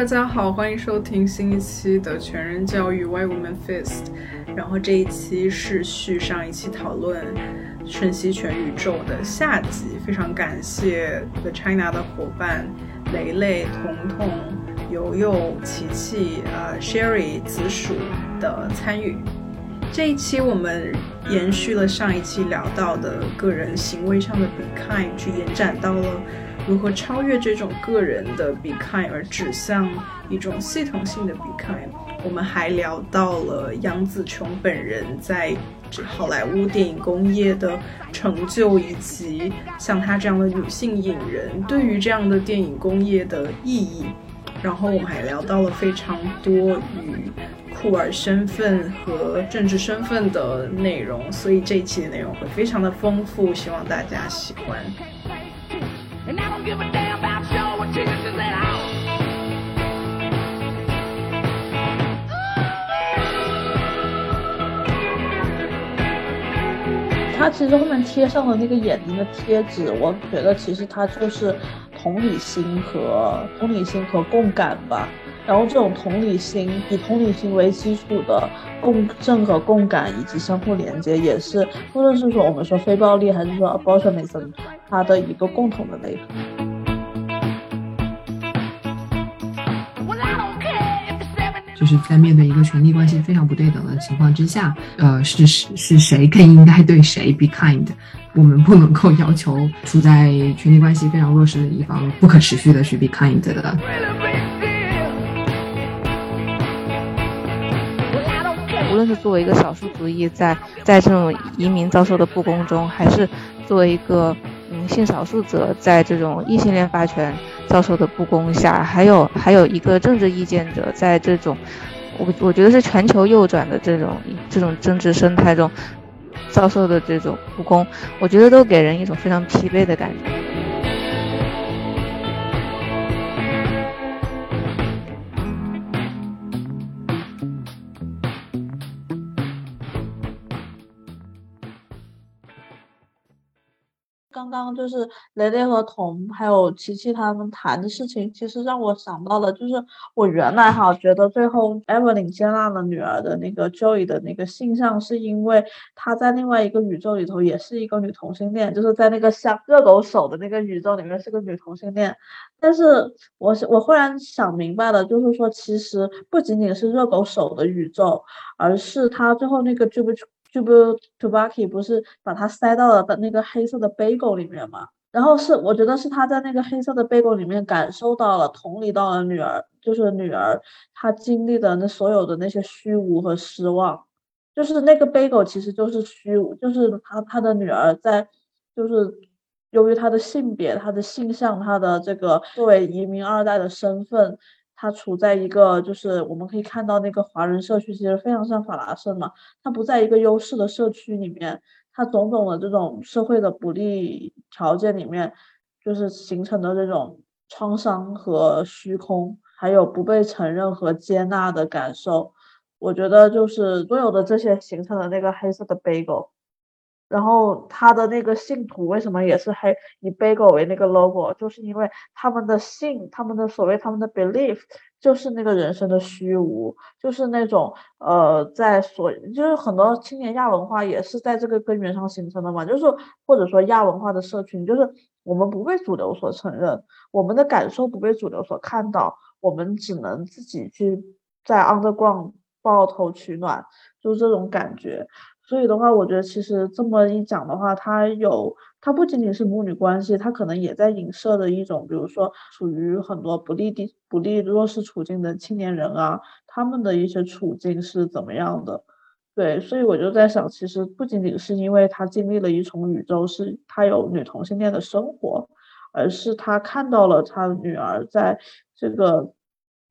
大家好，欢迎收听新一期的全人教育 Why Women Fist。然后这一期是续上一期讨论瞬息全宇宙的下集，非常感谢 The China 的伙伴雷雷、彤彤、游游、琪琪、呃 Sherry、紫薯的参与。这一期我们延续了上一期聊到的个人行为上的 be kind，去延展到了。如何超越这种个人的 be kind 而指向一种系统性的 be kind？我们还聊到了杨紫琼本人在好莱坞电影工业的成就，以及像她这样的女性影人对于这样的电影工业的意义。然后我们还聊到了非常多与酷儿身份和政治身份的内容，所以这一期的内容会非常的丰富，希望大家喜欢。他其实后面贴上的那个眼睛的贴纸，我觉得其实他就是同理心和同理心和共感吧。然后这种同理心以同理心为基础的共振和共感以及相互连接，也是无论是说我们说非暴力还是说 abortionism，它的一个共同的内核。就是在面对一个权力关系非常不对等的情况之下，呃，是是是谁更应该对谁 be kind？我们不能够要求处在权力关系非常弱势的一方不可持续的去 be kind 的。论是作为一个少数族裔，在在这种移民遭受的不公中，还是作为一个嗯性少数者，在这种异性恋霸权。遭受的不公下，还有还有一个政治意见者，在这种我我觉得是全球右转的这种这种政治生态中遭受的这种不公，我觉得都给人一种非常疲惫的感觉。刚刚就是雷雷和彤还有琪琪他们谈的事情，其实让我想到了，就是我原来哈觉得最后 Evelyn 接纳了女儿的那个 Joy 的那个性向，是因为她在另外一个宇宙里头也是一个女同性恋，就是在那个像热狗手的那个宇宙里面是个女同性恋。但是我我忽然想明白了，就是说其实不仅仅是热狗手的宇宙，而是他最后那个 Joy。就不 Tubaki 不是把它塞到了的那个黑色的 bagel 里面嘛？然后是我觉得是他在那个黑色的 bagel 里面感受到了、同理到了女儿，就是女儿她经历的那所有的那些虚无和失望，就是那个 bagel 其实就是虚无，就是他他的女儿在，就是由于她的性别、她的性向、她的这个作为移民二代的身份。他处在一个，就是我们可以看到那个华人社区，其实非常像法拉盛嘛。他不在一个优势的社区里面，他种种的这种社会的不利条件里面，就是形成的这种创伤和虚空，还有不被承认和接纳的感受。我觉得就是所有的这些形成的那个黑色的 bagel。然后他的那个信徒为什么也是黑以 bagel 为那个 logo？就是因为他们的信，他们的所谓他们的 belief，就是那个人生的虚无，就是那种呃，在所就是很多青年亚文化也是在这个根源上形成的嘛。就是或者说亚文化的社群，就是我们不被主流所承认，我们的感受不被主流所看到，我们只能自己去在 underground 抱头取暖，就是这种感觉。所以的话，我觉得其实这么一讲的话，它有它不仅仅是母女关系，它可能也在影射的一种，比如说处于很多不利地不利弱势处境的青年人啊，他们的一些处境是怎么样的？对，所以我就在想，其实不仅仅是因为他经历了一重宇宙，是他有女同性恋的生活，而是他看到了他女儿在这个。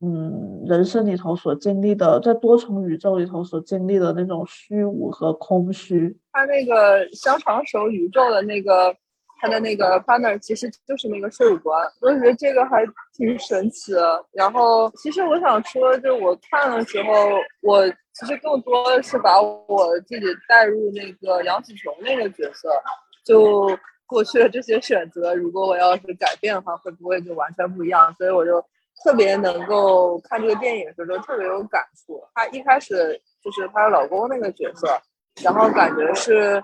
嗯，人生里头所经历的，在多重宇宙里头所经历的那种虚无和空虚。他那个香肠手宇宙的那个，他的那个 partner 其实就是那个税务官，我觉得这个还挺神奇的。然后，其实我想说，就是我看的时候，我其实更多的是把我自己带入那个杨紫琼那个角色，就过去的这些选择，如果我要是改变的话，会不会就完全不一样？所以我就。特别能够看这个电影的时候特别有感触。她一开始就是她老公那个角色，然后感觉是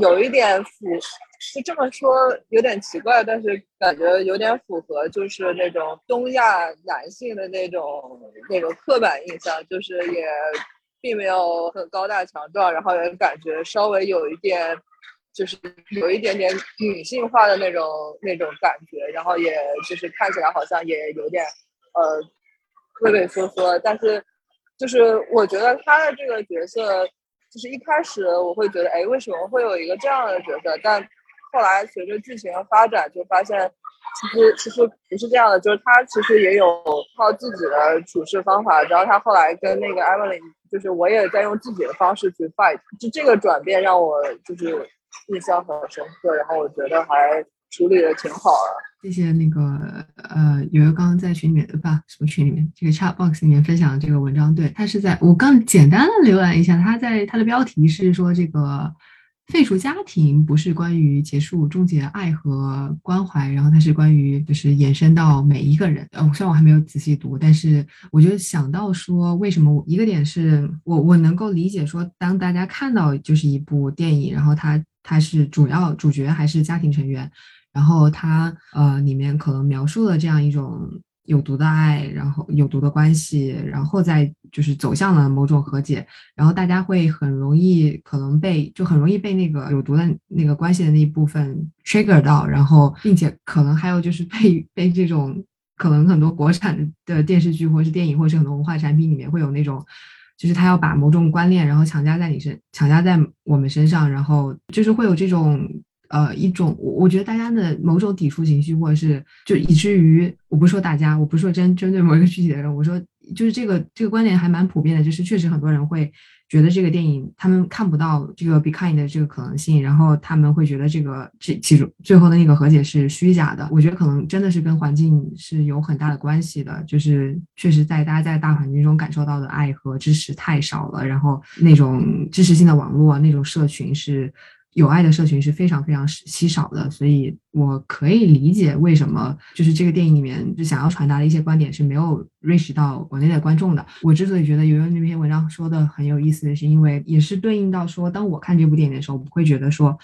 有一点符，就这么说有点奇怪，但是感觉有点符合，就是那种东亚男性的那种那种刻板印象，就是也并没有很高大强壮，然后也感觉稍微有一点。就是有一点点女性化的那种那种感觉，然后也就是看起来好像也有点呃畏畏缩缩，但是就是我觉得他的这个角色，就是一开始我会觉得，哎，为什么会有一个这样的角色？但后来随着剧情的发展，就发现其实其实不是这样的，就是他其实也有靠自己的处事方法。然后他后来跟那个 Emily，就是我也在用自己的方式去 fight，就这个转变让我就是。印象很深刻，然后我觉得还处理的挺好的。谢谢那个呃，有个刚刚在群里面不什么群里面，这个 chat box 里面分享的这个文章，对他是在我刚简单的浏览一下，他在他的标题是说这个。废除家庭不是关于结束、终结爱和关怀，然后它是关于就是延伸到每一个人。呃，虽然我还没有仔细读，但是我就想到说，为什么一个点是我我能够理解说，当大家看到就是一部电影，然后它它是主要主角还是家庭成员，然后它呃里面可能描述了这样一种。有毒的爱，然后有毒的关系，然后再就是走向了某种和解，然后大家会很容易可能被就很容易被那个有毒的那个关系的那一部分 trigger 到，然后并且可能还有就是被被这种可能很多国产的电视剧或者是电影或者是很多文化产品里面会有那种，就是他要把某种观念然后强加在你身强加在我们身上，然后就是会有这种。呃，一种我我觉得大家的某种抵触情绪，或者是就以至于我不是说大家，我不是说针针对某一个具体的人，我说就是这个这个观点还蛮普遍的，就是确实很多人会觉得这个电影他们看不到这个 be kind 的这个可能性，然后他们会觉得这个这其中最后的那个和解是虚假的。我觉得可能真的是跟环境是有很大的关系的，就是确实在大家在大环境中感受到的爱和支持太少了，然后那种支持性的网络那种社群是。有爱的社群是非常非常稀少的，所以我可以理解为什么就是这个电影里面就想要传达的一些观点是没有 reach 到国内的观众的。我之所以觉得游游那篇文章说的很有意思，是因为也是对应到说，当我看这部电影的时候，我会觉得说，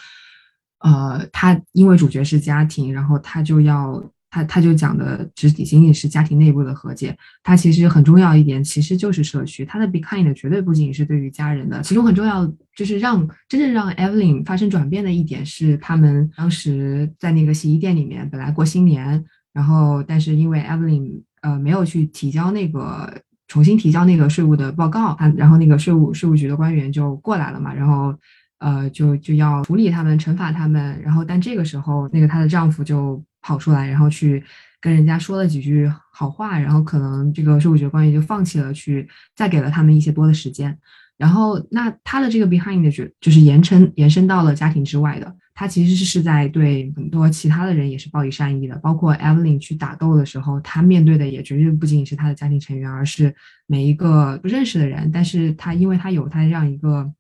呃，他因为主角是家庭，然后他就要。他他就讲的只仅仅是家庭内部的和解，他其实很重要一点，其实就是社区。他的 be kind 绝对不仅是对于家人的，其中很重要就是让真正让 Evelyn 发生转变的一点是，他们当时在那个洗衣店里面本来过新年，然后但是因为 Evelyn 呃没有去提交那个重新提交那个税务的报告，他然后那个税务税务局的官员就过来了嘛，然后呃就就要处理他们，惩罚他们，然后但这个时候那个她的丈夫就。跑出来，然后去跟人家说了几句好话，然后可能这个税务局官员就放弃了，去再给了他们一些多的时间。然后那他的这个 behind 的就就是延伸延伸到了家庭之外的，他其实是在对很多其他的人也是报以善意的，包括 Evelyn 去打斗的时候，他面对的也绝对不仅仅是他的家庭成员，而是每一个不认识的人。但是他因为他有他这样一个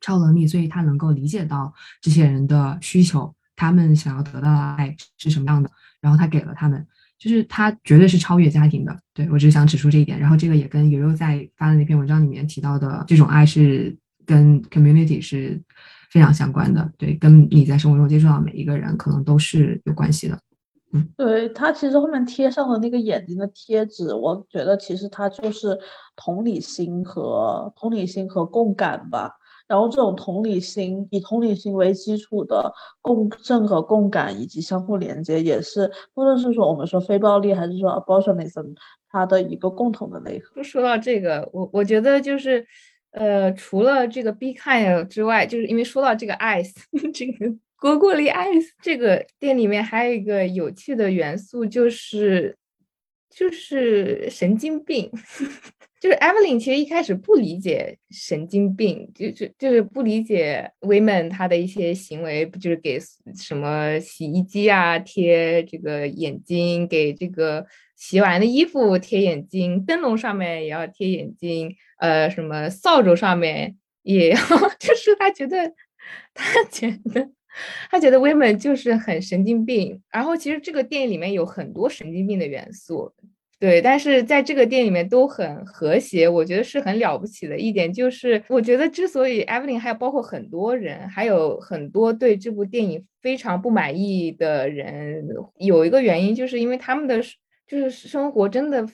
超能力，所以他能够理解到这些人的需求。他们想要得到的爱是什么样的？然后他给了他们，就是他绝对是超越家庭的。对我只是想指出这一点。然后这个也跟悠悠在发的那篇文章里面提到的这种爱是跟 community 是非常相关的。对，跟你在生活中接触到每一个人可能都是有关系的。嗯，对他其实后面贴上的那个眼睛的贴纸，我觉得其实它就是同理心和同理心和共感吧。然后这种同理心，以同理心为基础的共振和共感以及相互连接，也是不论是说我们说非暴力，还是说 abortionism，它的一个共同的内核。说到这个，我我觉得就是，呃，除了这个 be kind 之外，就是因为说到这个 ice，这个果果里 ice，这个店里面还有一个有趣的元素，就是就是神经病。就是 Evelyn 其实一开始不理解神经病，就是就是不理解 Women 他的一些行为，不就是给什么洗衣机啊贴这个眼睛，给这个洗完的衣服贴眼睛，灯笼上面也要贴眼睛，呃，什么扫帚上面也要，就是他觉得他觉得他觉得 Women 就是很神经病。然后其实这个电影里面有很多神经病的元素。对，但是在这个电影里面都很和谐，我觉得是很了不起的一点。就是我觉得之所以 Evelyn 还有包括很多人，还有很多对这部电影非常不满意的人，有一个原因，就是因为他们的就是生活真的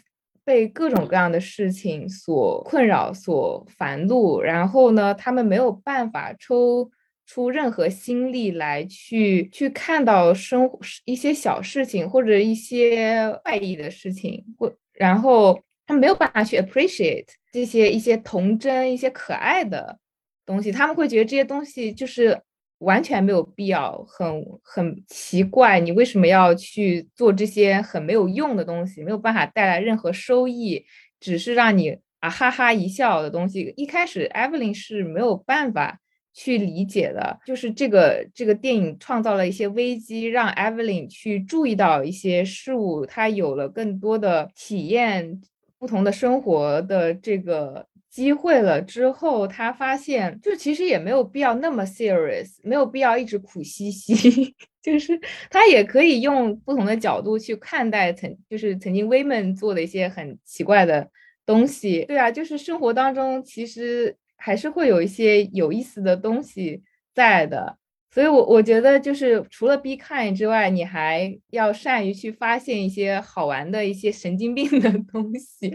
被各种各样的事情所困扰、所烦怒，然后呢，他们没有办法抽。出任何心力来去去看到生活一些小事情或者一些外意的事情，或然后他没有办法去 appreciate 这些一些童真、一些可爱的东西，他们会觉得这些东西就是完全没有必要，很很奇怪，你为什么要去做这些很没有用的东西，没有办法带来任何收益，只是让你啊哈哈一笑的东西。一开始 Evelyn 是没有办法。去理解的，就是这个这个电影创造了一些危机，让 Evelyn 去注意到一些事物，她有了更多的体验不同的生活的这个机会了之后，她发现就其实也没有必要那么 serious，没有必要一直苦兮兮，就是她也可以用不同的角度去看待曾就是曾经 Women 做的一些很奇怪的东西。对啊，就是生活当中其实。还是会有一些有意思的东西在的，所以，我我觉得就是除了 be kind 之外，你还要善于去发现一些好玩的一些神经病的东西。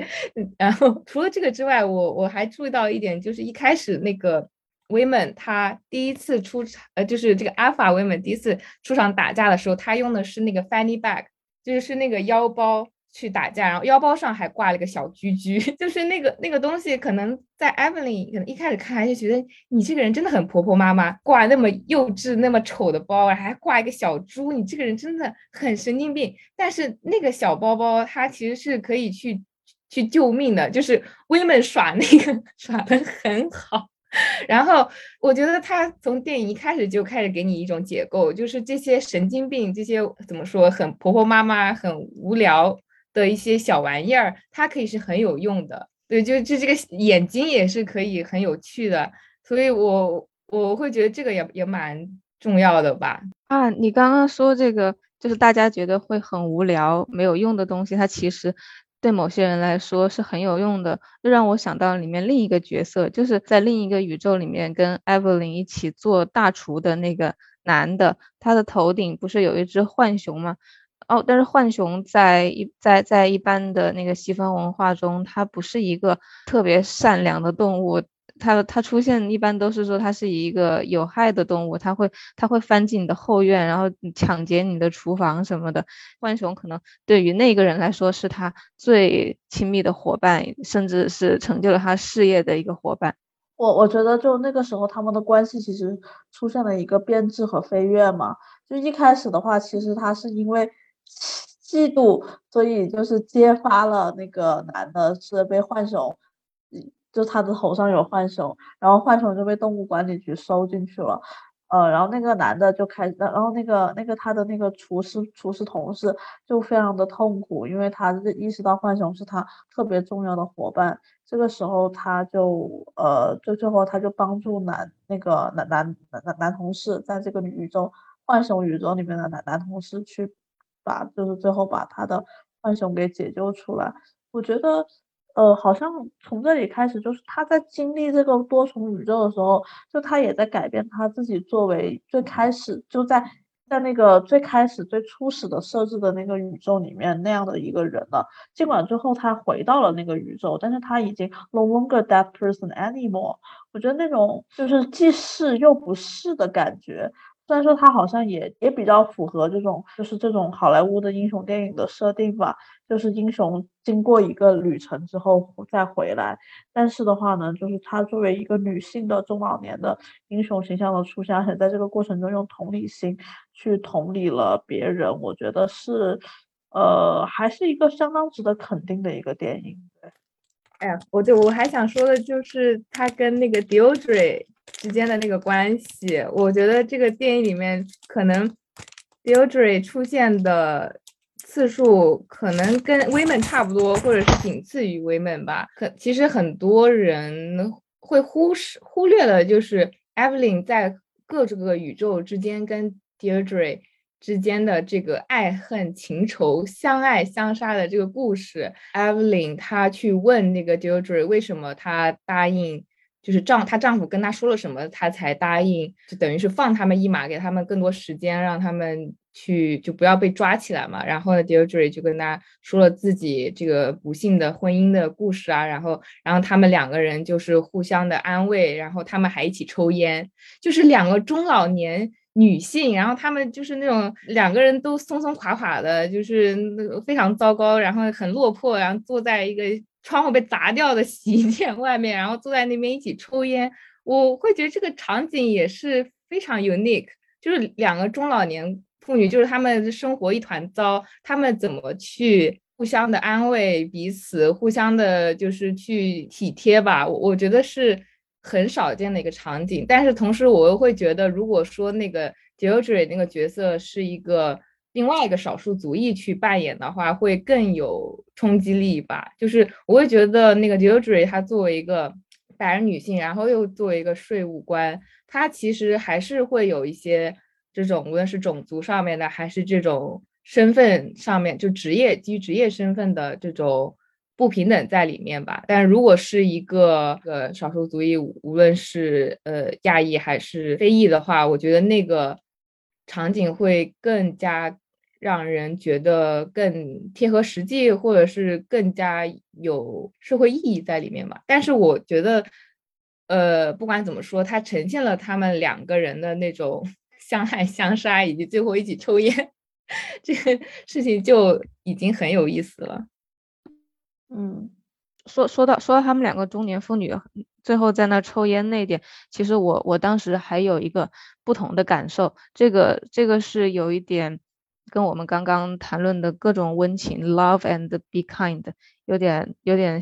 然后，除了这个之外，我我还注意到一点，就是一开始那个 women 他第一次出场，呃，就是这个 alpha women 第一次出场打架的时候，他用的是那个 fanny bag，就是是那个腰包。去打架，然后腰包上还挂了一个小居居，就是那个那个东西，可能在 Evelyn 可能一开始看就觉得你这个人真的很婆婆妈妈，挂那么幼稚、那么丑的包，还挂一个小猪，你这个人真的很神经病。但是那个小包包它其实是可以去去救命的，就是 Women 耍那个 耍的很好。然后我觉得他从电影一开始就开始给你一种解构，就是这些神经病，这些怎么说，很婆婆妈妈，很无聊。的一些小玩意儿，它可以是很有用的，对，就就这个眼睛也是可以很有趣的，所以我我会觉得这个也也蛮重要的吧。啊，你刚刚说这个，就是大家觉得会很无聊、没有用的东西，它其实对某些人来说是很有用的，又让我想到里面另一个角色，就是在另一个宇宙里面跟 Evelyn 一起做大厨的那个男的，他的头顶不是有一只浣熊吗？哦，但是浣熊在一在在一般的那个西方文化中，它不是一个特别善良的动物，它它出现一般都是说它是一个有害的动物，它会它会翻进你的后院，然后抢劫你的厨房什么的。浣熊可能对于那个人来说是他最亲密的伙伴，甚至是成就了他事业的一个伙伴。我我觉得就那个时候他们的关系其实出现了一个变质和飞跃嘛。就一开始的话，其实他是因为。嫉妒，所以就是揭发了那个男的是被浣熊，就他的头上有浣熊，然后浣熊就被动物管理局收进去了，呃，然后那个男的就开，然后那个那个他的那个厨师厨师同事就非常的痛苦，因为他意识到浣熊是他特别重要的伙伴，这个时候他就呃，就最后他就帮助男那个男男男男同事在这个宇宙浣熊宇宙里面的男男同事去。把就是最后把他的浣熊给解救出来，我觉得，呃，好像从这里开始，就是他在经历这个多重宇宙的时候，就他也在改变他自己作为最开始就在在那个最开始最初始的设置的那个宇宙里面那样的一个人了。尽管最后他回到了那个宇宙，但是他已经 no longer that person anymore。我觉得那种就是既是又不是的感觉。虽然说他好像也也比较符合这种，就是这种好莱坞的英雄电影的设定吧，就是英雄经过一个旅程之后再回来，但是的话呢，就是他作为一个女性的中老年的英雄形象的出现，而且在这个过程中用同理心去同理了别人，我觉得是，呃，还是一个相当值得肯定的一个电影。哎呀，我就我还想说的就是他跟那个 Deidre。之间的那个关系，我觉得这个电影里面可能 Deidre 出现的次数可能跟 Women 差不多，或者是仅次于 Women 吧。可其实很多人会忽视忽略了，就是 Evelyn 在各这个宇宙之间跟 Deidre 之间的这个爱恨情仇、相爱相杀的这个故事。Evelyn 她去问那个 Deirdre 为什么她答应，就是丈她丈夫跟她说了什么，她才答应，就等于是放他们一马，给他们更多时间，让他们去就不要被抓起来嘛。然后呢，Deirdre 就跟他说了自己这个不幸的婚姻的故事啊，然后然后他们两个人就是互相的安慰，然后他们还一起抽烟，就是两个中老年。女性，然后他们就是那种两个人都松松垮垮的，就是那个非常糟糕，然后很落魄，然后坐在一个窗户被砸掉的洗衣店外面，然后坐在那边一起抽烟。我会觉得这个场景也是非常 unique，就是两个中老年妇女，就是他们生活一团糟，他们怎么去互相的安慰彼此，互相的就是去体贴吧。我我觉得是。很少见的一个场景，但是同时我又会觉得，如果说那个 Deirdre 那个角色是一个另外一个少数族裔去扮演的话，会更有冲击力吧。就是我会觉得那个 Deirdre 她作为一个白人女性，然后又作为一个税务官，她其实还是会有一些这种无论是种族上面的，还是这种身份上面，就职业基于职业身份的这种。不平等在里面吧，但如果是一个呃少数族裔，无论是呃亚裔还是非裔的话，我觉得那个场景会更加让人觉得更贴合实际，或者是更加有社会意义在里面吧。但是我觉得，呃，不管怎么说，它呈现了他们两个人的那种相爱相杀，以及最后一起抽烟，这个事情就已经很有意思了。嗯，说说到说到他们两个中年妇女最后在那抽烟那点，其实我我当时还有一个不同的感受，这个这个是有一点跟我们刚刚谈论的各种温情，love and be kind，有点有点。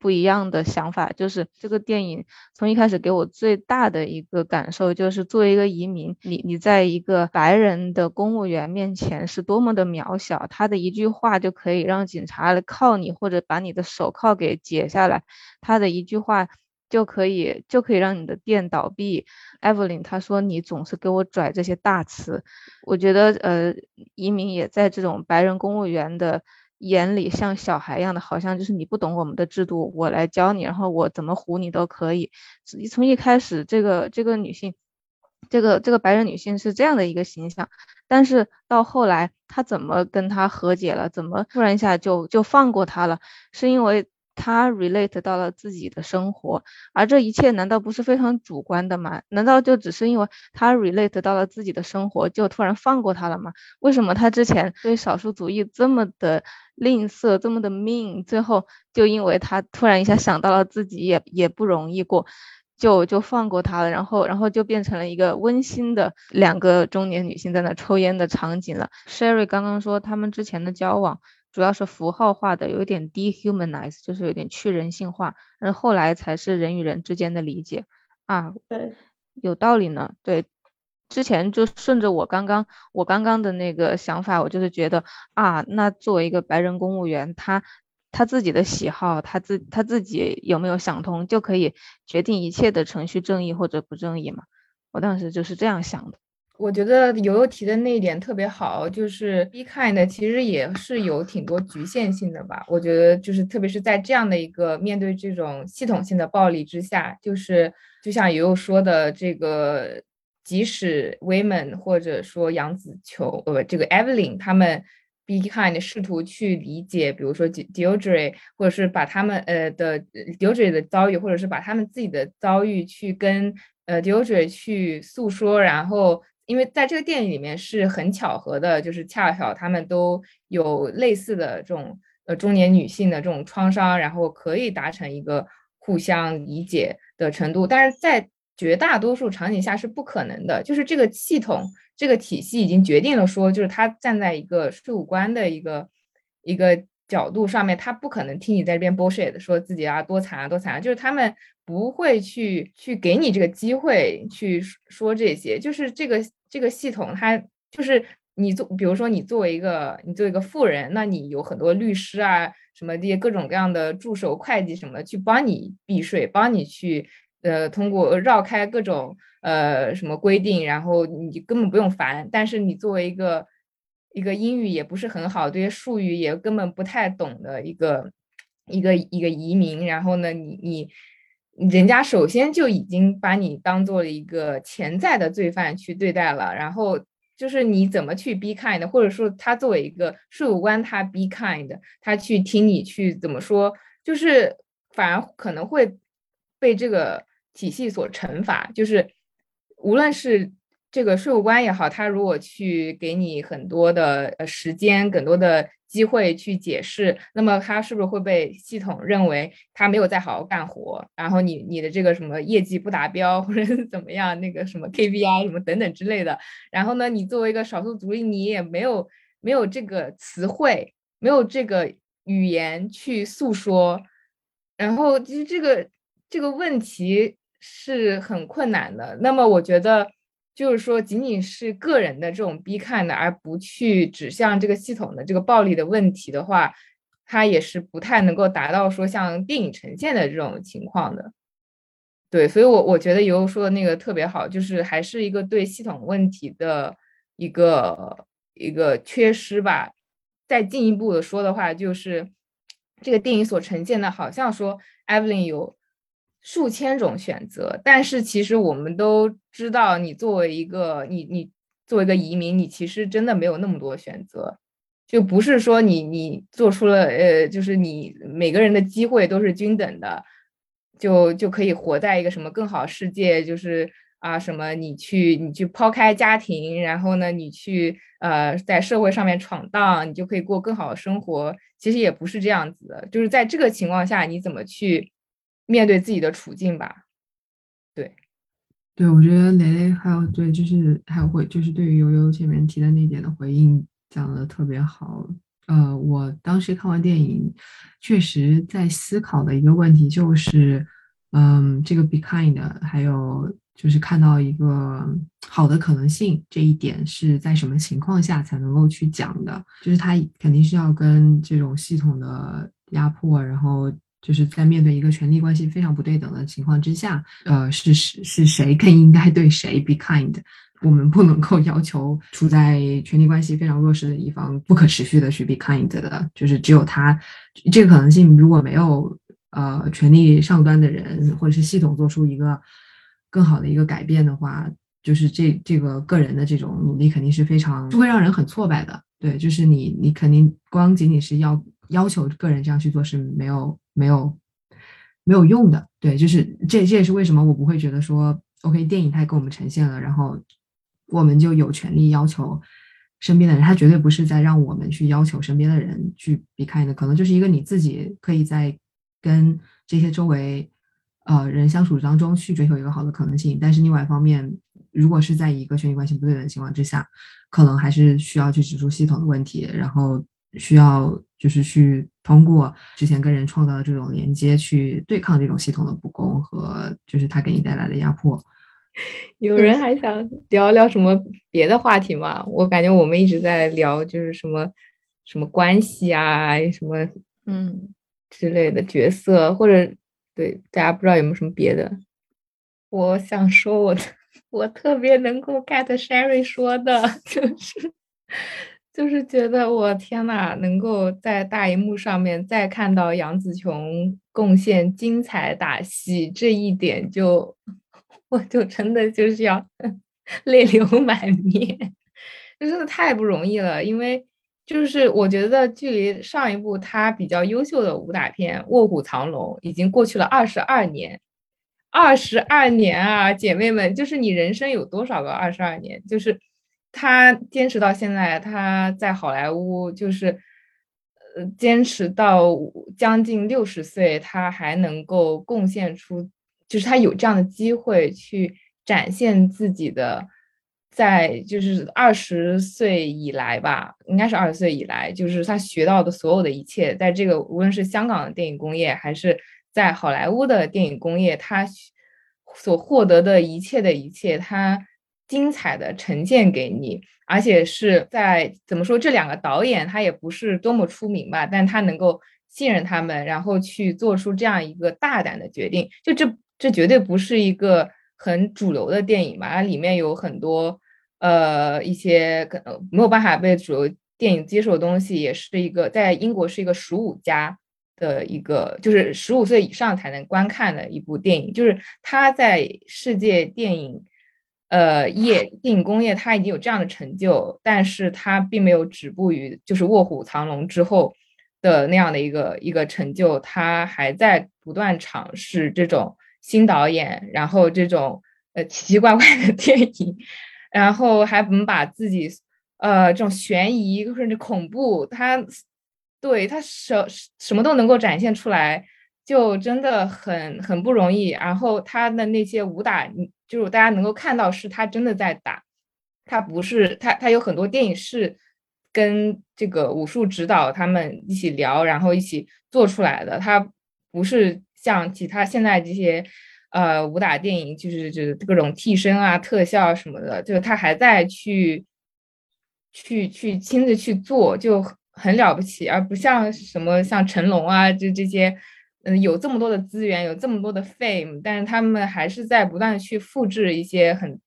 不一样的想法，就是这个电影从一开始给我最大的一个感受，就是作为一个移民，你你在一个白人的公务员面前是多么的渺小，他的一句话就可以让警察来铐你，或者把你的手铐给解下来，他的一句话就可以就可以让你的店倒闭。Evelyn 他说你总是给我拽这些大词，我觉得呃，移民也在这种白人公务员的。眼里像小孩一样的，好像就是你不懂我们的制度，我来教你，然后我怎么唬你都可以。从一开始，这个这个女性，这个这个白人女性是这样的一个形象，但是到后来，她怎么跟他和解了？怎么突然一下就就放过他了？是因为。他 relate 到了自己的生活，而这一切难道不是非常主观的吗？难道就只是因为他 relate 到了自己的生活，就突然放过他了吗？为什么他之前对少数族裔这么的吝啬，这么的 mean，最后就因为他突然一下想到了自己也也不容易过，就就放过他了，然后然后就变成了一个温馨的两个中年女性在那抽烟的场景了。Sherry 刚刚说他们之前的交往。主要是符号化的，有点 dehumanize，就是有点去人性化，而后来才是人与人之间的理解啊。对，有道理呢。对，之前就顺着我刚刚我刚刚的那个想法，我就是觉得啊，那作为一个白人公务员，他他自己的喜好，他自他自己有没有想通，就可以决定一切的程序正义或者不正义嘛？我当时就是这样想的。我觉得游游提的那一点特别好，就是 be kind 其实也是有挺多局限性的吧。我觉得就是特别是在这样的一个面对这种系统性的暴力之下，就是就像游游说的这个，即使 women 或者说杨紫琼呃这个 Evelyn 他们 be kind 试图去理解，比如说 Deirdre 或者是把他们呃的 Deirdre 的遭遇，或者是把他们自己的遭遇去跟呃 Deirdre 去诉说，然后。因为在这个电影里面是很巧合的，就是恰巧他们都有类似的这种呃中年女性的这种创伤，然后可以达成一个互相理解的程度。但是在绝大多数场景下是不可能的，就是这个系统这个体系已经决定了说，就是他站在一个税务官的一个一个角度上面，他不可能听你在这边 bullshit 说自己啊多惨啊多惨啊，就是他们不会去去给你这个机会去说这些，就是这个。这个系统它就是你做，比如说你作为一个你作为一个富人，那你有很多律师啊，什么这些各种各样的助手、会计什么的去帮你避税，帮你去呃，通过绕开各种呃什么规定，然后你根本不用烦。但是你作为一个一个英语也不是很好，这些术语也根本不太懂的一个一个一个移民，然后呢，你你人家首先就已经把你当做了一个潜在的罪犯去对待了，然后就是你怎么去 be kind，或者说他作为一个税务官，他 be kind，他去听你去怎么说，就是反而可能会被这个。体系所惩罚，就是无论是这个税务官也好，他如果去给你很多的呃时间、更多的机会去解释，那么他是不是会被系统认为他没有在好好干活？然后你你的这个什么业绩不达标，或者是怎么样，那个什么 KPI 什么等等之类的。然后呢，你作为一个少数族裔，你也没有没有这个词汇，没有这个语言去诉说。然后其实这个这个问题。是很困难的。那么，我觉得就是说，仅仅是个人的这种逼看的，而不去指向这个系统的这个暴力的问题的话，它也是不太能够达到说像电影呈现的这种情况的。对，所以，我我觉得尤说的那个特别好，就是还是一个对系统问题的一个一个缺失吧。再进一步的说的话，就是这个电影所呈现的，好像说 Evelyn 有。数千种选择，但是其实我们都知道，你作为一个你你作为一个移民，你其实真的没有那么多选择，就不是说你你做出了呃，就是你每个人的机会都是均等的，就就可以活在一个什么更好世界，就是啊什么你去你去抛开家庭，然后呢你去呃在社会上面闯荡，你就可以过更好的生活，其实也不是这样子的，就是在这个情况下，你怎么去？面对自己的处境吧，对，对，我觉得雷雷还有对，就是还有会，就是对于悠悠前面提的那点的回应讲的特别好。呃，我当时看完电影，确实在思考的一个问题就是，嗯，这个 be kind，还有就是看到一个好的可能性这一点是在什么情况下才能够去讲的？就是他肯定是要跟这种系统的压迫，然后。就是在面对一个权力关系非常不对等的情况之下，呃，是是是谁更应该对谁 be kind？我们不能够要求处在权力关系非常弱势的一方不可持续的去 be kind 的，就是只有他这个可能性如果没有呃权力上端的人或者是系统做出一个更好的一个改变的话，就是这这个个人的这种努力肯定是非常会让人很挫败的。对，就是你你肯定光仅仅是要要求个人这样去做是没有。没有没有用的，对，就是这这也是为什么我不会觉得说，OK，电影它给我们呈现了，然后我们就有权利要求身边的人，他绝对不是在让我们去要求身边的人去避开的，可能就是一个你自己可以在跟这些周围呃人相处当中去追求一个好的可能性，但是另外一方面，如果是在一个权力关系不对等的情况之下，可能还是需要去指出系统的问题，然后。需要就是去通过之前跟人创造的这种连接，去对抗这种系统的不公和就是他给你带来的压迫。有人还想聊聊什么别的话题吗？我感觉我们一直在聊就是什么什么关系啊，什么嗯之类的角色，或者对大家不知道有没有什么别的？我想说，我我特别能够 get Sherry 说的，就是。就是觉得我天呐，能够在大荧幕上面再看到杨紫琼贡献精彩打戏这一点，就 我就真的就是要 泪流满面，就真的太不容易了。因为就是我觉得距离上一部她比较优秀的武打片《卧虎藏龙》已经过去了二十二年，二十二年啊，姐妹们，就是你人生有多少个二十二年？就是。他坚持到现在，他在好莱坞就是，呃，坚持到将近六十岁，他还能够贡献出，就是他有这样的机会去展现自己的，在就是二十岁以来吧，应该是二十岁以来，就是他学到的所有的一切，在这个无论是香港的电影工业，还是在好莱坞的电影工业，他所获得的一切的一切，他。精彩的呈现给你，而且是在怎么说？这两个导演他也不是多么出名吧，但他能够信任他们，然后去做出这样一个大胆的决定。就这这绝对不是一个很主流的电影吧？它里面有很多呃一些可能没有办法被主流电影接受的东西，也是一个在英国是一个十五加的一个，就是十五岁以上才能观看的一部电影，就是它在世界电影。呃，业电影工业它已经有这样的成就，但是它并没有止步于就是《卧虎藏龙》之后的那样的一个一个成就，它还在不断尝试这种新导演，然后这种呃奇奇怪怪的 电影，然后还能把自己呃这种悬疑甚至恐怖，它对它什什么都能够展现出来。就真的很很不容易，然后他的那些武打，就是大家能够看到是他真的在打，他不是他他有很多电影是跟这个武术指导他们一起聊，然后一起做出来的，他不是像其他现在这些呃武打电影，就是就是各种替身啊、特效什么的，就是他还在去去去亲自去做，就很了不起，而不像什么像成龙啊，就这些。嗯，有这么多的资源，有这么多的 fame，但是他们还是在不断去复制一些很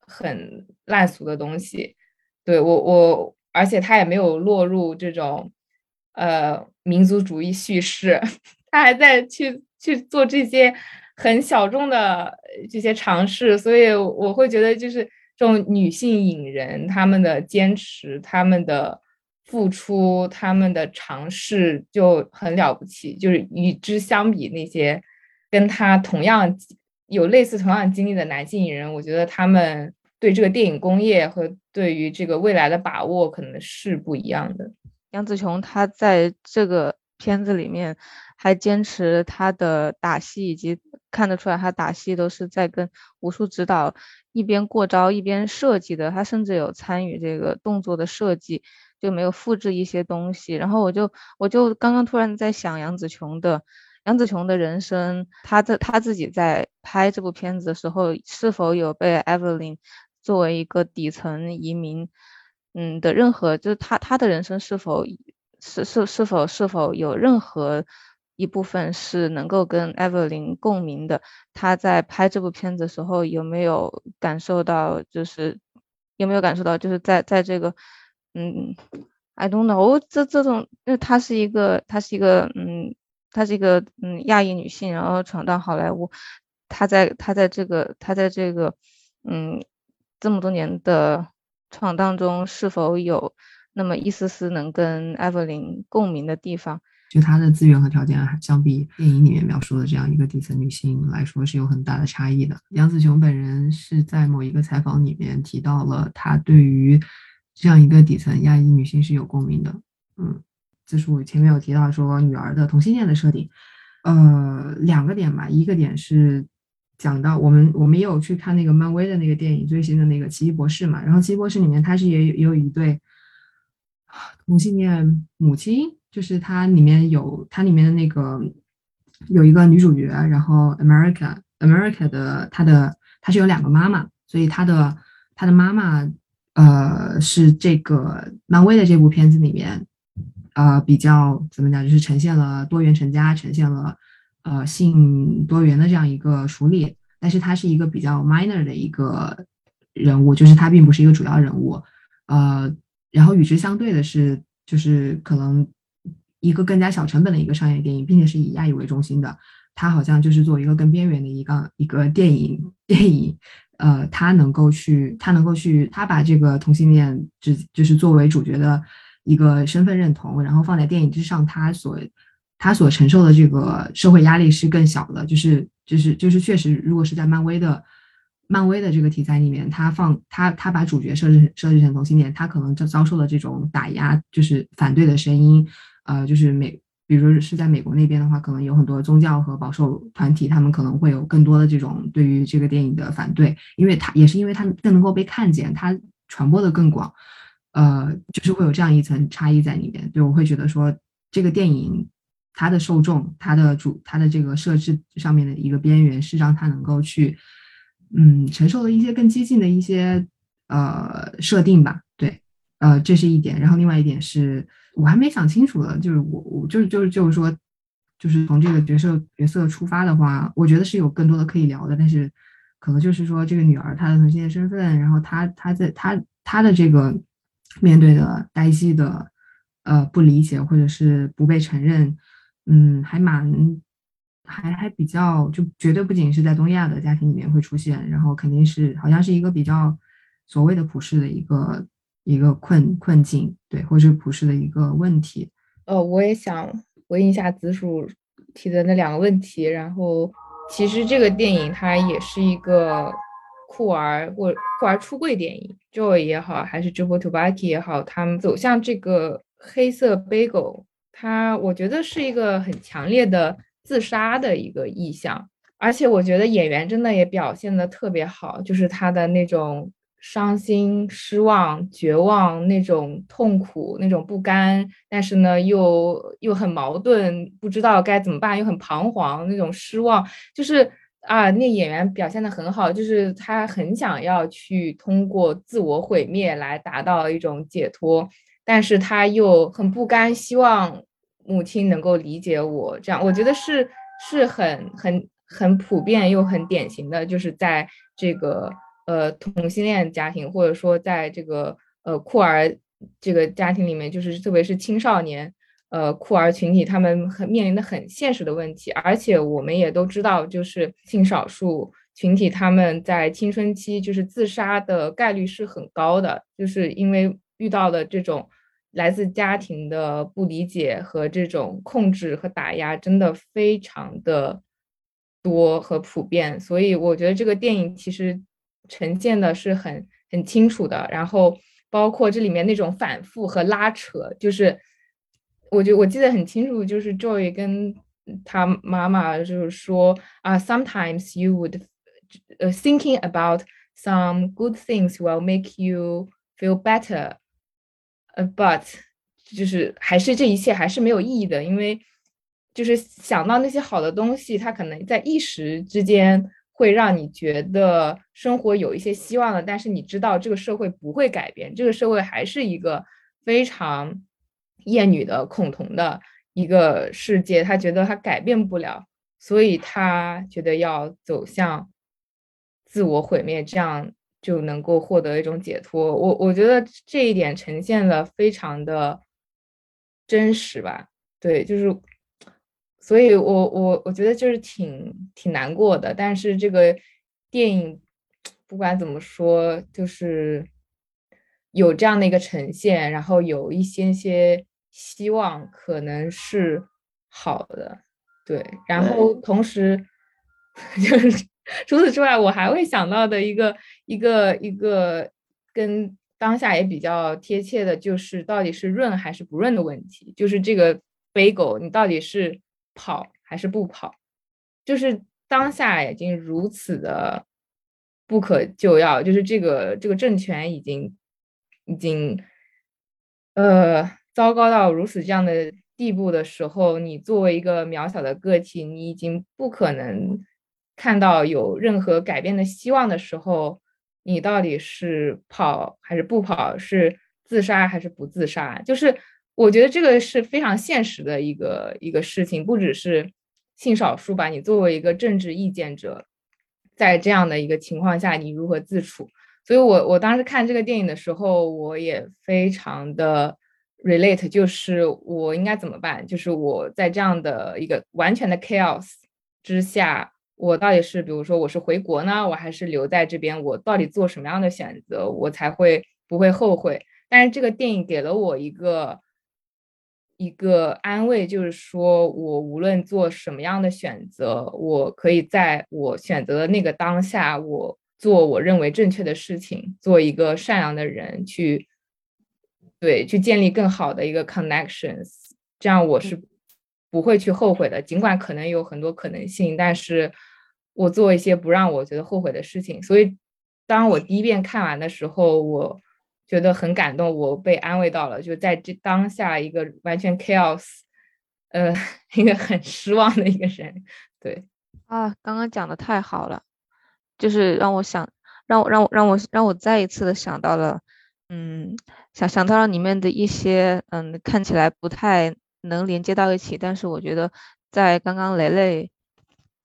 很烂俗的东西。对我我，而且他也没有落入这种呃民族主义叙事，他还在去去做这些很小众的这些尝试。所以我会觉得，就是这种女性影人他们的坚持，他们的。付出他们的尝试就很了不起，就是与之相比，那些跟他同样有类似同样经历的男性艺人，我觉得他们对这个电影工业和对于这个未来的把握可能是不一样的。杨紫琼她在这个片子里面还坚持她的打戏，以及看得出来他打戏都是在跟武术指导一边过招一边设计的，他甚至有参与这个动作的设计。就没有复制一些东西，然后我就我就刚刚突然在想杨紫琼的杨紫琼的人生，她在她自己在拍这部片子的时候，是否有被 Evelyn 作为一个底层移民，嗯的任何，就是她她的人生是否是是是否是否有任何一部分是能够跟 Evelyn 共鸣的？她在拍这部片子的时候有没有感受到，就是有没有感受到，就是在在这个。嗯，I don't know，这这种，因为她是一个，她是一个，嗯，她是一个，嗯，亚裔女性，然后闯荡好莱坞，她在她在这个她在这个，嗯，这么多年的闯荡中，是否有那么一丝丝能跟艾弗琳共鸣的地方？就她的资源和条件，相比电影里面描述的这样一个底层女性来说，是有很大的差异的。杨紫琼本人是在某一个采访里面提到了她对于。这样一个底层亚裔女性是有共鸣的，嗯，这是我前面有提到说女儿的同性恋的设定，呃，两个点吧，一个点是讲到我们我们也有去看那个漫威的那个电影最新的那个奇异博士嘛，然后奇异博士里面他是也有也有一对同性恋母亲，就是它里面有它里面的那个有一个女主角，然后 America America 的她的她是有两个妈妈，所以她的她的妈妈。呃，是这个漫威的这部片子里面，呃，比较怎么讲，就是呈现了多元成家，呈现了呃性多元的这样一个处理。但是他是一个比较 minor 的一个人物，就是他并不是一个主要人物。呃，然后与之相对的是，就是可能一个更加小成本的一个商业电影，并且是以亚裔为中心的，他好像就是作为一个更边缘的一个一个电影电影。呃，他能够去，他能够去，他把这个同性恋只就是作为主角的一个身份认同，然后放在电影之上，他所他所承受的这个社会压力是更小的，就是就是就是确实，如果是在漫威的漫威的这个题材里面，他放他他把主角设置设置成同性恋，他可能遭遭受的这种打压，就是反对的声音，呃，就是美。比如是在美国那边的话，可能有很多宗教和保守团体，他们可能会有更多的这种对于这个电影的反对，因为它也是因为它更能够被看见，它传播的更广，呃，就是会有这样一层差异在里面。对我会觉得说，这个电影它的受众、它的主、它的这个设置上面的一个边缘，是让它能够去，嗯，承受了一些更激进的一些呃设定吧。对，呃，这是一点。然后另外一点是。我还没想清楚呢，就是我我就是就是就是说，就是从这个角色角色出发的话，我觉得是有更多的可以聊的。但是，可能就是说这个女儿她的同性恋身份，然后她她在她她的这个面对的代际的呃不理解或者是不被承认，嗯，还蛮还还比较就绝对不仅是在东亚的家庭里面会出现，然后肯定是好像是一个比较所谓的普世的一个一个困困境，对，或者是普世的一个问题。呃，我也想回应一下紫薯提的那两个问题。然后，其实这个电影它也是一个酷儿或酷儿出柜电影，Joy 也好，还是 Joe Tobacco 也好，他们走向这个黑色 bagel，它我觉得是一个很强烈的自杀的一个意向。而且我觉得演员真的也表现的特别好，就是他的那种。伤心、失望、绝望，那种痛苦，那种不甘，但是呢，又又很矛盾，不知道该怎么办，又很彷徨，那种失望，就是啊，那演员表现的很好，就是他很想要去通过自我毁灭来达到一种解脱，但是他又很不甘，希望母亲能够理解我，这样我觉得是是很很很普遍又很典型的，就是在这个。呃，同性恋家庭，或者说在这个呃酷儿这个家庭里面，就是特别是青少年，呃酷儿群体，他们很面临的很现实的问题。而且我们也都知道，就是性少数群体他们在青春期就是自杀的概率是很高的，就是因为遇到的这种来自家庭的不理解和这种控制和打压，真的非常的多和普遍。所以我觉得这个电影其实。呈现的是很很清楚的，然后包括这里面那种反复和拉扯，就是我觉我记得很清楚，就是 Joy 跟他妈妈就是说啊，sometimes you would uh thinking about some good things will make you feel better，呃，but 就是还是这一切还是没有意义的，因为就是想到那些好的东西，它可能在一时之间。会让你觉得生活有一些希望的，但是你知道这个社会不会改变，这个社会还是一个非常厌女的恐同的一个世界，他觉得他改变不了，所以他觉得要走向自我毁灭，这样就能够获得一种解脱。我我觉得这一点呈现的非常的真实吧，对，就是。所以，我我我觉得就是挺挺难过的，但是这个电影不管怎么说，就是有这样的一个呈现，然后有一些些希望，可能是好的，对。然后同时，就是除此之外，我还会想到的一个一个一个跟当下也比较贴切的，就是到底是润还是不润的问题，就是这个背狗，你到底是。跑还是不跑，就是当下已经如此的不可救药，就是这个这个政权已经已经呃糟糕到如此这样的地步的时候，你作为一个渺小的个体，你已经不可能看到有任何改变的希望的时候，你到底是跑还是不跑，是自杀还是不自杀，就是。我觉得这个是非常现实的一个一个事情，不只是性少数吧。你作为一个政治意见者，在这样的一个情况下，你如何自处？所以，我我当时看这个电影的时候，我也非常的 relate，就是我应该怎么办？就是我在这样的一个完全的 chaos 之下，我到底是，比如说，我是回国呢，我还是留在这边？我到底做什么样的选择，我才会不会后悔？但是这个电影给了我一个。一个安慰就是说，我无论做什么样的选择，我可以在我选择的那个当下，我做我认为正确的事情，做一个善良的人，去对去建立更好的一个 connections，这样我是不会去后悔的。尽管可能有很多可能性，但是我做一些不让我觉得后悔的事情。所以，当我第一遍看完的时候，我。觉得很感动，我被安慰到了。就在这当下，一个完全 chaos，呃，一个很失望的一个人。对啊，刚刚讲的太好了，就是让我想，让我让我让我让我再一次的想到了，嗯，想想到了里面的一些，嗯，看起来不太能连接到一起，但是我觉得在刚刚雷雷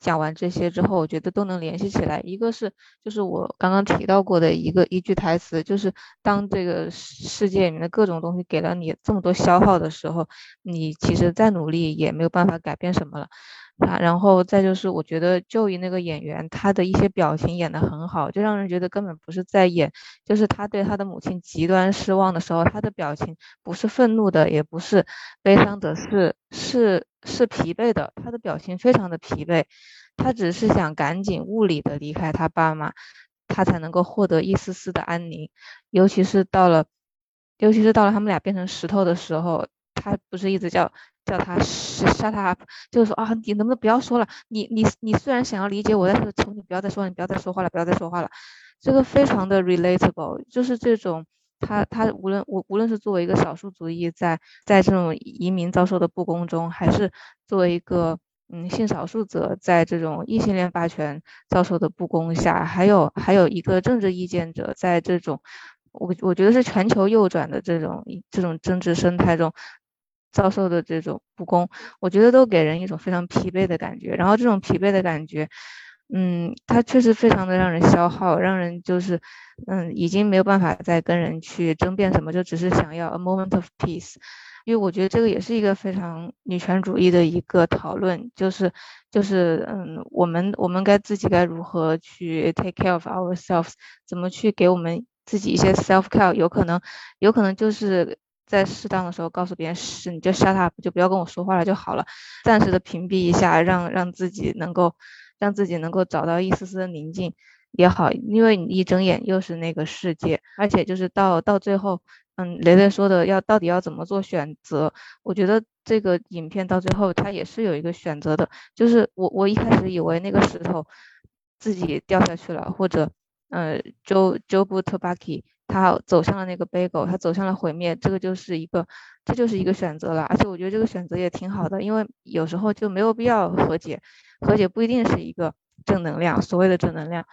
讲完这些之后，我觉得都能联系起来。一个是就是我刚刚提到过的一个一句台词，就是当这个世界里面的各种东西给了你这么多消耗的时候，你其实再努力也没有办法改变什么了。啊，然后再就是，我觉得就以那个演员，他的一些表情演得很好，就让人觉得根本不是在演，就是他对他的母亲极端失望的时候，他的表情不是愤怒的，也不是悲伤的，是是是疲惫的，他的表情非常的疲惫，他只是想赶紧物理的离开他爸妈，他才能够获得一丝丝的安宁，尤其是到了，尤其是到了他们俩变成石头的时候，他不是一直叫。叫他 shut up，就是说啊，你能不能不要说了？你你你虽然想要理解我，但是求你不要再说了，你不要再说话了，不要再说话了。这个非常的 relatable，就是这种他他无论无无论是作为一个少数族裔，在在这种移民遭受的不公中，还是作为一个嗯性少数者在这种异性恋霸权遭受的不公下，还有还有一个政治意见者在这种我我觉得是全球右转的这种这种政治生态中。遭受的这种不公，我觉得都给人一种非常疲惫的感觉。然后这种疲惫的感觉，嗯，它确实非常的让人消耗，让人就是，嗯，已经没有办法再跟人去争辩什么，就只是想要 a moment of peace。因为我觉得这个也是一个非常女权主义的一个讨论，就是就是，嗯，我们我们该自己该如何去 take care of ourselves，怎么去给我们自己一些 self care，有可能有可能就是。在适当的时候告诉别人是，你就 shut up，就不要跟我说话了就好了。暂时的屏蔽一下，让让自己能够让自己能够找到一丝丝的宁静也好。因为你一睁眼又是那个世界，而且就是到到最后，嗯，雷雷说的要到底要怎么做选择？我觉得这个影片到最后它也是有一个选择的，就是我我一开始以为那个石头自己掉下去了，或者呃，Jo Jo Butbaki。他走向了那个 bagel，他走向了毁灭，这个就是一个，这就是一个选择了。而且我觉得这个选择也挺好的，因为有时候就没有必要和解，和解不一定是一个正能量，所谓的正能量，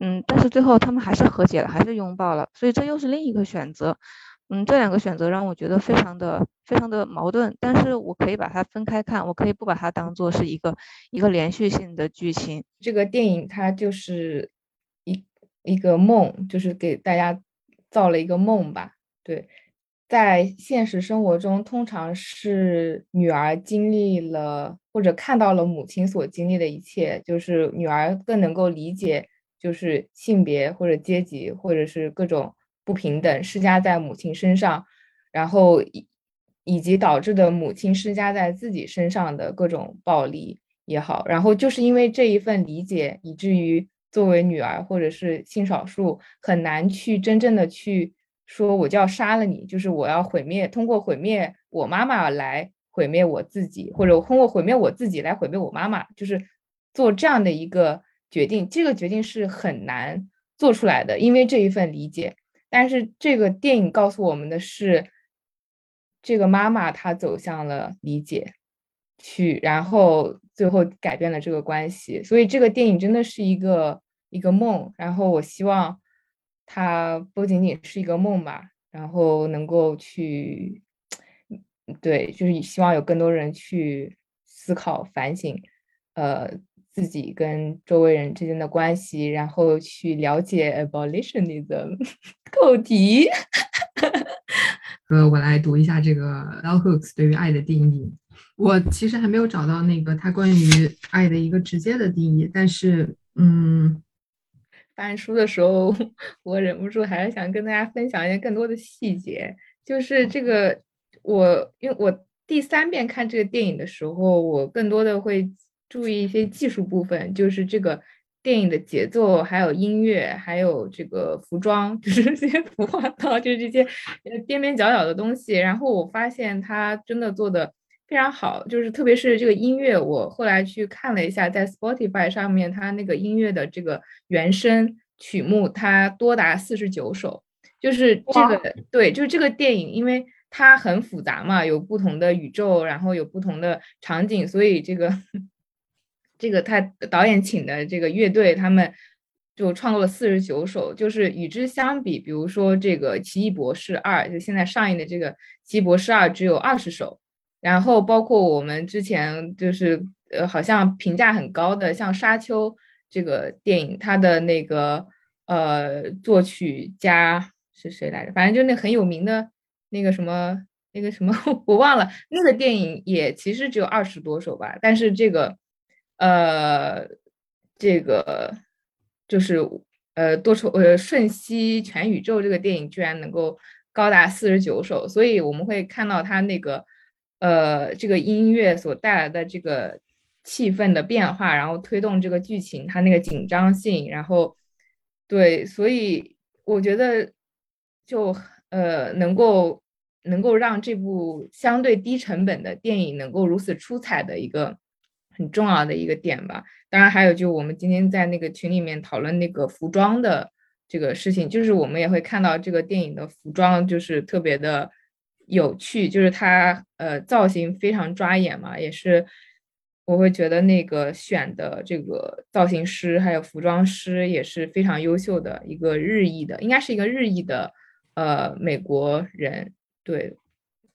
嗯，但是最后他们还是和解了，还是拥抱了，所以这又是另一个选择。嗯，这两个选择让我觉得非常的非常的矛盾，但是我可以把它分开看，我可以不把它当做是一个一个连续性的剧情。这个电影它就是一一个梦，就是给大家。造了一个梦吧，对，在现实生活中，通常是女儿经历了或者看到了母亲所经历的一切，就是女儿更能够理解，就是性别或者阶级或者是各种不平等施加在母亲身上，然后以以及导致的母亲施加在自己身上的各种暴力也好，然后就是因为这一份理解，以至于。作为女儿或者是性少数，很难去真正的去说我就要杀了你，就是我要毁灭，通过毁灭我妈妈来毁灭我自己，或者通过毁灭我自己来毁灭我妈妈，就是做这样的一个决定。这个决定是很难做出来的，因为这一份理解。但是这个电影告诉我们的是，这个妈妈她走向了理解。去，然后最后改变了这个关系，所以这个电影真的是一个一个梦。然后我希望它不仅仅是一个梦吧，然后能够去，对，就是希望有更多人去思考、反省，呃，自己跟周围人之间的关系，然后去了解 abolitionism 扣题。呃，我来读一下这个 Bell Hooks 对于爱的定义。我其实还没有找到那个他关于爱的一个直接的定义，但是，嗯，翻书的时候，我忍不住还是想跟大家分享一些更多的细节。就是这个，我因为我第三遍看这个电影的时候，我更多的会注意一些技术部分，就是这个电影的节奏，还有音乐，还有这个服装，就是这些服化道，就是这些边边角角的东西。然后我发现他真的做的。非常好，就是特别是这个音乐，我后来去看了一下，在 Spotify 上面，它那个音乐的这个原声曲目，它多达四十九首。就是这个，对，就是这个电影，因为它很复杂嘛，有不同的宇宙，然后有不同的场景，所以这个这个他导演请的这个乐队，他们就创作了四十九首。就是与之相比，比如说这个《奇异博士二》，就现在上映的这个《奇异博士二》，只有二十首。然后包括我们之前就是呃，好像评价很高的，像《沙丘》这个电影，它的那个呃作曲家是谁来着？反正就那很有名的那个什么那个什么，我忘了。那个电影也其实只有二十多首吧，但是这个呃这个就是呃多愁呃瞬息全宇宙这个电影居然能够高达四十九首，所以我们会看到它那个呃这个音乐所带来的这个。气氛的变化，然后推动这个剧情，它那个紧张性，然后对，所以我觉得就呃能够能够让这部相对低成本的电影能够如此出彩的一个很重要的一个点吧。当然还有就我们今天在那个群里面讨论那个服装的这个事情，就是我们也会看到这个电影的服装就是特别的有趣，就是它呃造型非常抓眼嘛，也是。我会觉得那个选的这个造型师还有服装师也是非常优秀的一个日裔的，应该是一个日裔的呃美国人。对，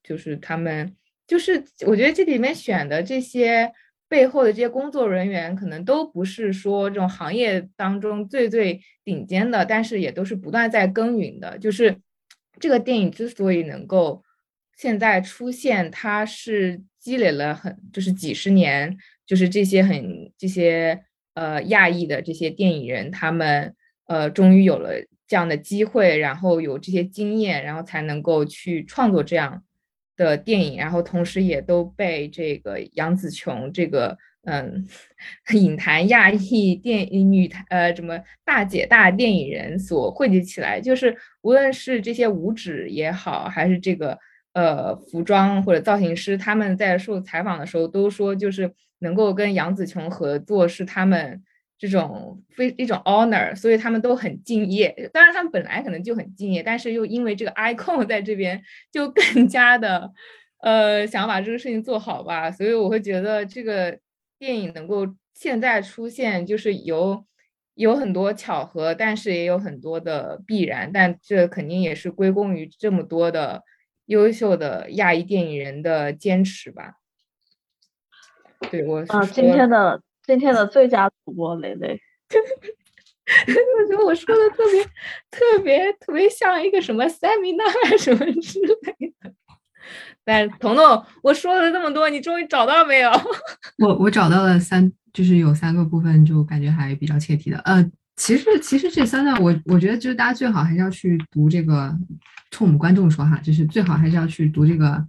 就是他们，就是我觉得这里面选的这些背后的这些工作人员，可能都不是说这种行业当中最最顶尖的，但是也都是不断在耕耘的。就是这个电影之所以能够现在出现，它是。积累了很就是几十年，就是这些很这些呃亚裔的这些电影人，他们呃终于有了这样的机会，然后有这些经验，然后才能够去创作这样的电影，然后同时也都被这个杨紫琼这个嗯 影坛亚裔电影女坛呃什么大姐大电影人所汇集起来，就是无论是这些舞指也好，还是这个。呃，服装或者造型师，他们在受采访的时候都说，就是能够跟杨紫琼合作是他们这种非一种 honor，所以他们都很敬业。当然，他们本来可能就很敬业，但是又因为这个 icon 在这边，就更加的呃想把这个事情做好吧。所以我会觉得这个电影能够现在出现，就是有有很多巧合，但是也有很多的必然。但这肯定也是归功于这么多的。优秀的亚裔电影人的坚持吧。对我啊，今天的今天的最佳主播蕾蕾，我觉得我说的特别特别特别像一个什么 seminar 什么之类的。但彤彤，我说了这么多，你终于找到没有？我我找到了三，就是有三个部分，就感觉还比较切题的。呃，其实其实这三段，我我觉得就是大家最好还是要去读这个。冲我们观众说哈，就是最好还是要去读这个，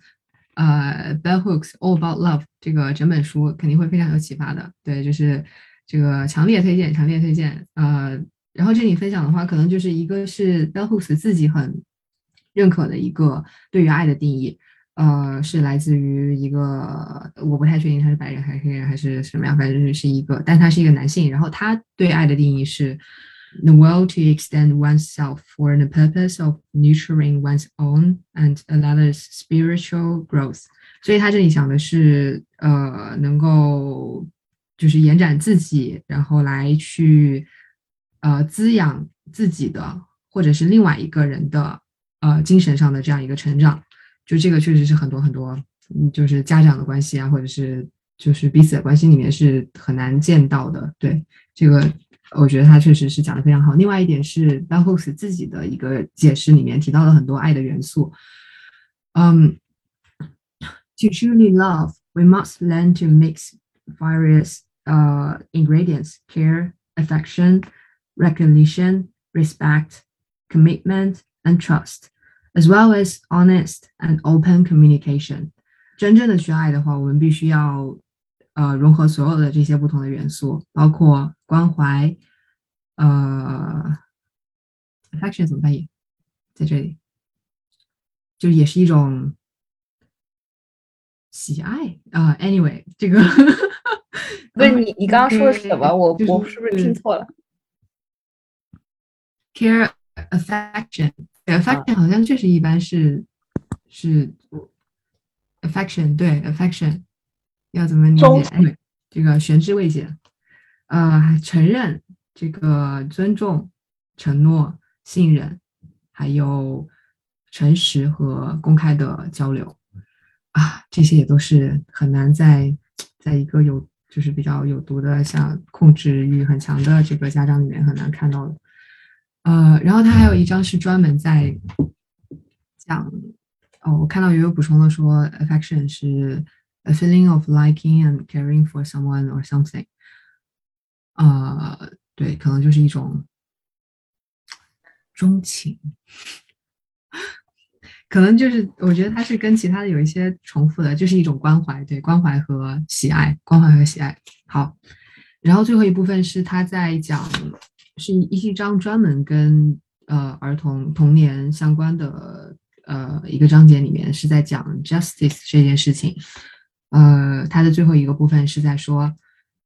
呃，Bell Hooks All About Love 这个整本书，肯定会非常有启发的。对，就是这个强烈推荐，强烈推荐。呃，然后这里分享的话，可能就是一个是 Bell Hooks 自己很认可的一个对于爱的定义，呃，是来自于一个我不太确定他是白人还是黑人还是什么样，反正是一个，但他是一个男性。然后他对爱的定义是。the will to extend oneself for the purpose of nurturing one's own and another's spiritual growth。所以他这里讲的是，呃，能够就是延展自己，然后来去呃滋养自己的，或者是另外一个人的呃精神上的这样一个成长。就这个确实是很多很多，嗯，就是家长的关系啊，或者是就是彼此的关系里面是很难见到的。对这个。我觉得他确实是讲的非常好。另外一点是 Bell Hooks 自己的一个解释里面提到了很多爱的元素。嗯，To truly love, we must learn to mix various uh ingredients: care, affection, recognition, respect, commitment, and trust, As well as honest and open communication. 真正的去爱的话，我们必须要呃，融合所有的这些不同的元素，包括关怀，呃，affection 怎么翻译？在这里，就也是一种喜爱啊。Anyway，这个，不是你，你刚刚说的是什么？我我是不是听错了？Care, affection, affection 好像确实一般是是 affection，对 affection。要怎么理解？这个悬之未解。呃，承认这个尊重、承诺、信任，还有诚实和公开的交流啊，这些也都是很难在在一个有就是比较有毒的，像控制欲很强的这个家长里面很难看到的。呃，然后他还有一张是专门在讲，哦，我看到也有补充的说，affection 是 a feeling of liking and caring for someone or something。呃，对，可能就是一种钟情。可能就是，我觉得它是跟其他的有一些重复的，就是一种关怀，对，关怀和喜爱，关怀和喜爱。好，然后最后一部分是他在讲，是一一章专门跟呃儿童童年相关的呃一个章节里面是在讲 justice 这件事情。呃，它的最后一个部分是在说，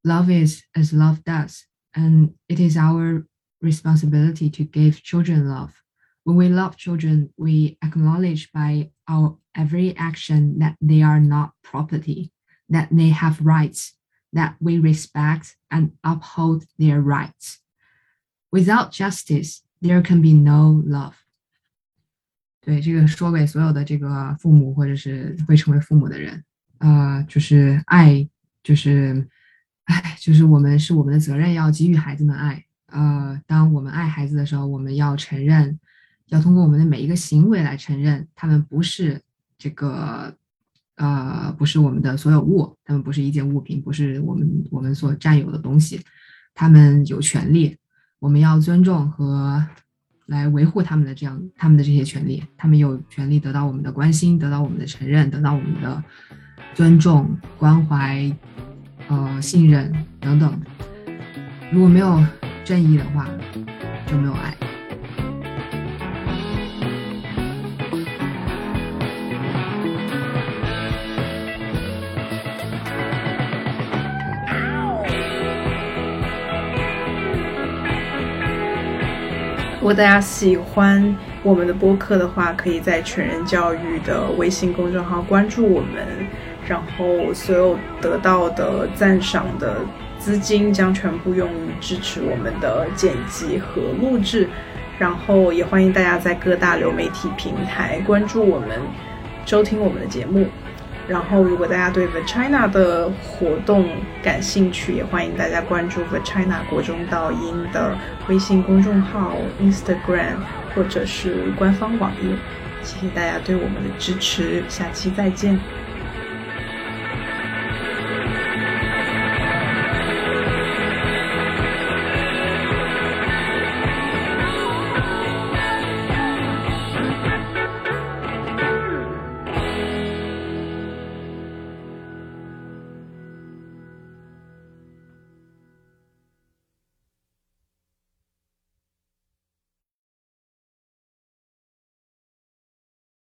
love is as love does，and it is our responsibility to give children love。When we love children, we acknowledge by our every action that they are not property, that they have rights, that we respect and uphold their rights. Without justice, there can be no love. 对，这个说给所有的这个父母或者是会成为父母的人，呃，就是爱，就是，哎，就是我们是我们的责任要给予孩子们爱。呃，当我们爱孩子的时候，我们要承认要通过我们的每一个行为来承认，他们不是这个，呃，不是我们的所有物，他们不是一件物品，不是我们我们所占有的东西，他们有权利，我们要尊重和来维护他们的这样他们的这些权利，他们有权利得到我们的关心，得到我们的承认，得到我们的尊重、关怀、呃信任等等。如果没有正义的话，就没有爱。如果大家喜欢我们的播客的话，可以在全人教育的微信公众号关注我们，然后所有得到的赞赏的资金将全部用于支持我们的剪辑和录制，然后也欢迎大家在各大流媒体平台关注我们，收听我们的节目。然后，如果大家对 The China 的活动感兴趣，也欢迎大家关注 The China 国中道音的微信公众号、Instagram 或者是官方网页。谢谢大家对我们的支持，下期再见。